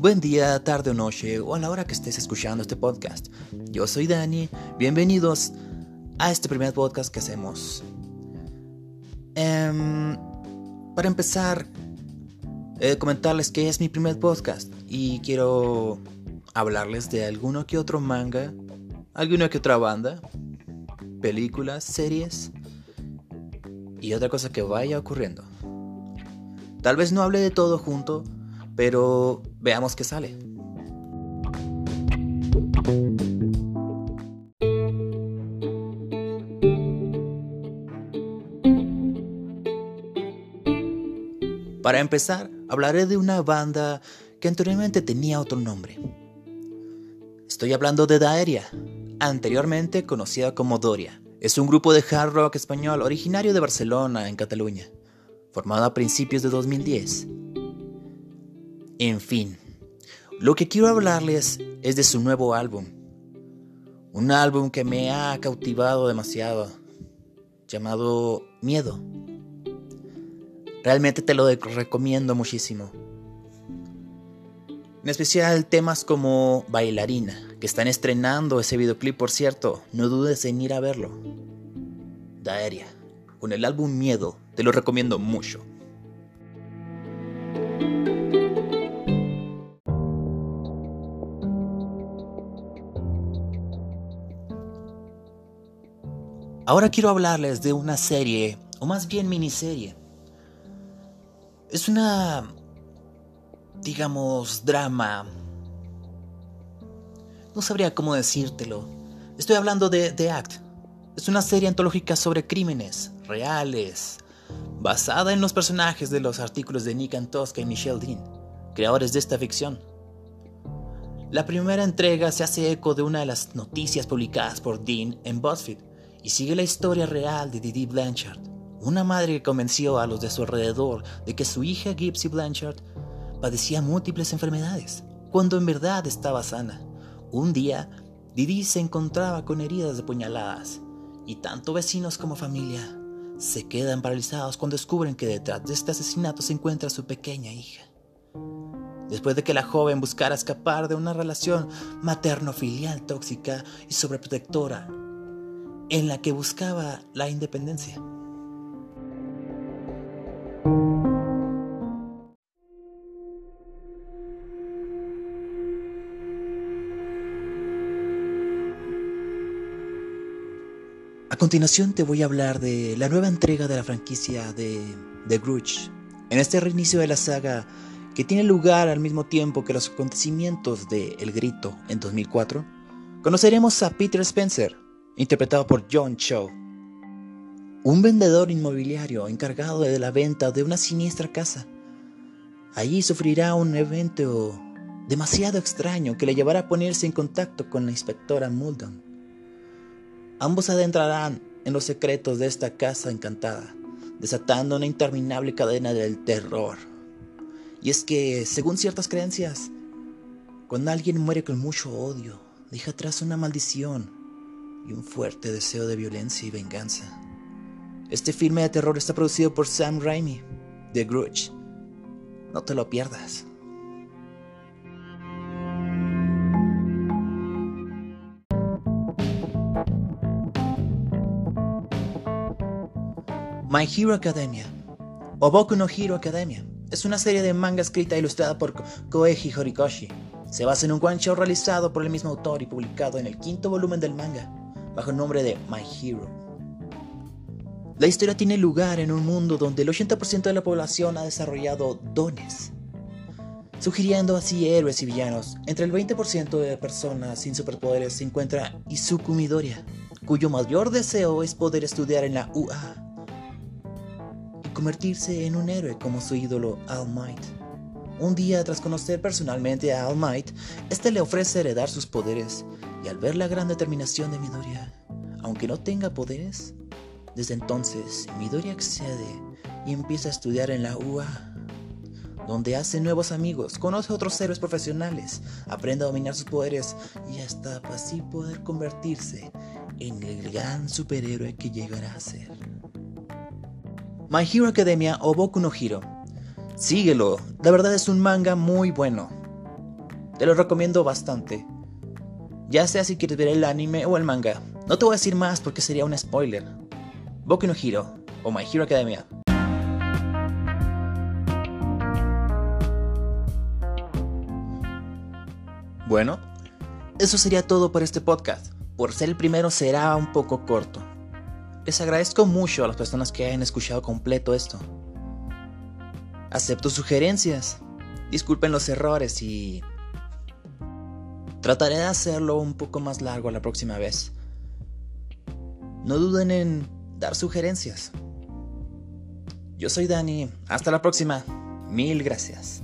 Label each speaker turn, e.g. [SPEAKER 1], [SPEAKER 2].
[SPEAKER 1] Buen día, tarde o noche, o a la hora que estés escuchando este podcast. Yo soy Dani, bienvenidos a este primer podcast que hacemos. Em, para empezar, eh, comentarles que es mi primer podcast y quiero hablarles de alguno que otro manga, alguna que otra banda, películas, series y otra cosa que vaya ocurriendo. Tal vez no hable de todo junto, pero veamos qué sale. Para empezar, hablaré de una banda que anteriormente tenía otro nombre. Estoy hablando de Daeria, anteriormente conocida como Doria. Es un grupo de hard rock español originario de Barcelona, en Cataluña, formado a principios de 2010. En fin, lo que quiero hablarles es de su nuevo álbum. Un álbum que me ha cautivado demasiado, llamado Miedo. Realmente te lo recomiendo muchísimo. En especial temas como Bailarina, que están estrenando ese videoclip por cierto, no dudes en ir a verlo. Daeria, con el álbum Miedo, te lo recomiendo mucho. Ahora quiero hablarles de una serie, o más bien miniserie. Es una digamos, drama. No sabría cómo decírtelo. Estoy hablando de The Act. Es una serie antológica sobre crímenes reales, basada en los personajes de los artículos de Nick Antosca y Michelle Dean, creadores de esta ficción. La primera entrega se hace eco de una de las noticias publicadas por Dean en BuzzFeed y sigue la historia real de Didi Blanchard, una madre que convenció a los de su alrededor de que su hija Gypsy Blanchard padecía múltiples enfermedades, cuando en verdad estaba sana. Un día, Didi se encontraba con heridas de puñaladas, y tanto vecinos como familia se quedan paralizados cuando descubren que detrás de este asesinato se encuentra su pequeña hija. Después de que la joven buscara escapar de una relación materno-filial tóxica y sobreprotectora, en la que buscaba la independencia. A continuación te voy a hablar de la nueva entrega de la franquicia de The Grudge. En este reinicio de la saga, que tiene lugar al mismo tiempo que los acontecimientos de El Grito en 2004, conoceremos a Peter Spencer, interpretado por John Cho, un vendedor inmobiliario encargado de la venta de una siniestra casa. Allí sufrirá un evento demasiado extraño que le llevará a ponerse en contacto con la inspectora Muldoon Ambos adentrarán en los secretos de esta casa encantada, desatando una interminable cadena del terror. Y es que, según ciertas creencias, cuando alguien muere con mucho odio, deja atrás una maldición y un fuerte deseo de violencia y venganza. Este filme de terror está producido por Sam Raimi, The Grudge. No te lo pierdas. My Hero Academia o Boku no Hero Academia es una serie de manga escrita e ilustrada por Koeji Horikoshi. Se basa en un one realizado por el mismo autor y publicado en el quinto volumen del manga, bajo el nombre de My Hero. La historia tiene lugar en un mundo donde el 80% de la población ha desarrollado dones, sugiriendo así héroes y villanos. Entre el 20% de personas sin superpoderes se encuentra Izuku Midoriya, cuyo mayor deseo es poder estudiar en la UA convertirse en un héroe como su ídolo All Might. Un día, tras conocer personalmente a All Might, este le ofrece heredar sus poderes, y al ver la gran determinación de Midoriya, aunque no tenga poderes, desde entonces Midoriya accede y empieza a estudiar en la UA, donde hace nuevos amigos, conoce a otros héroes profesionales, aprende a dominar sus poderes y hasta así poder convertirse en el gran superhéroe que llegará a ser. My Hero Academia o Boku no Hero. Síguelo, la verdad es un manga muy bueno. te lo recomiendo bastante. Ya sea si quieres ver el anime o el manga. No te voy a decir más porque sería un spoiler. Boku no Hero o My Hero Academia. Bueno, eso sería todo por este podcast. Por ser el primero será un poco corto. Les agradezco mucho a las personas que hayan escuchado completo esto. Acepto sugerencias. Disculpen los errores y... Trataré de hacerlo un poco más largo la próxima vez. No duden en dar sugerencias. Yo soy Dani. Hasta la próxima. Mil gracias.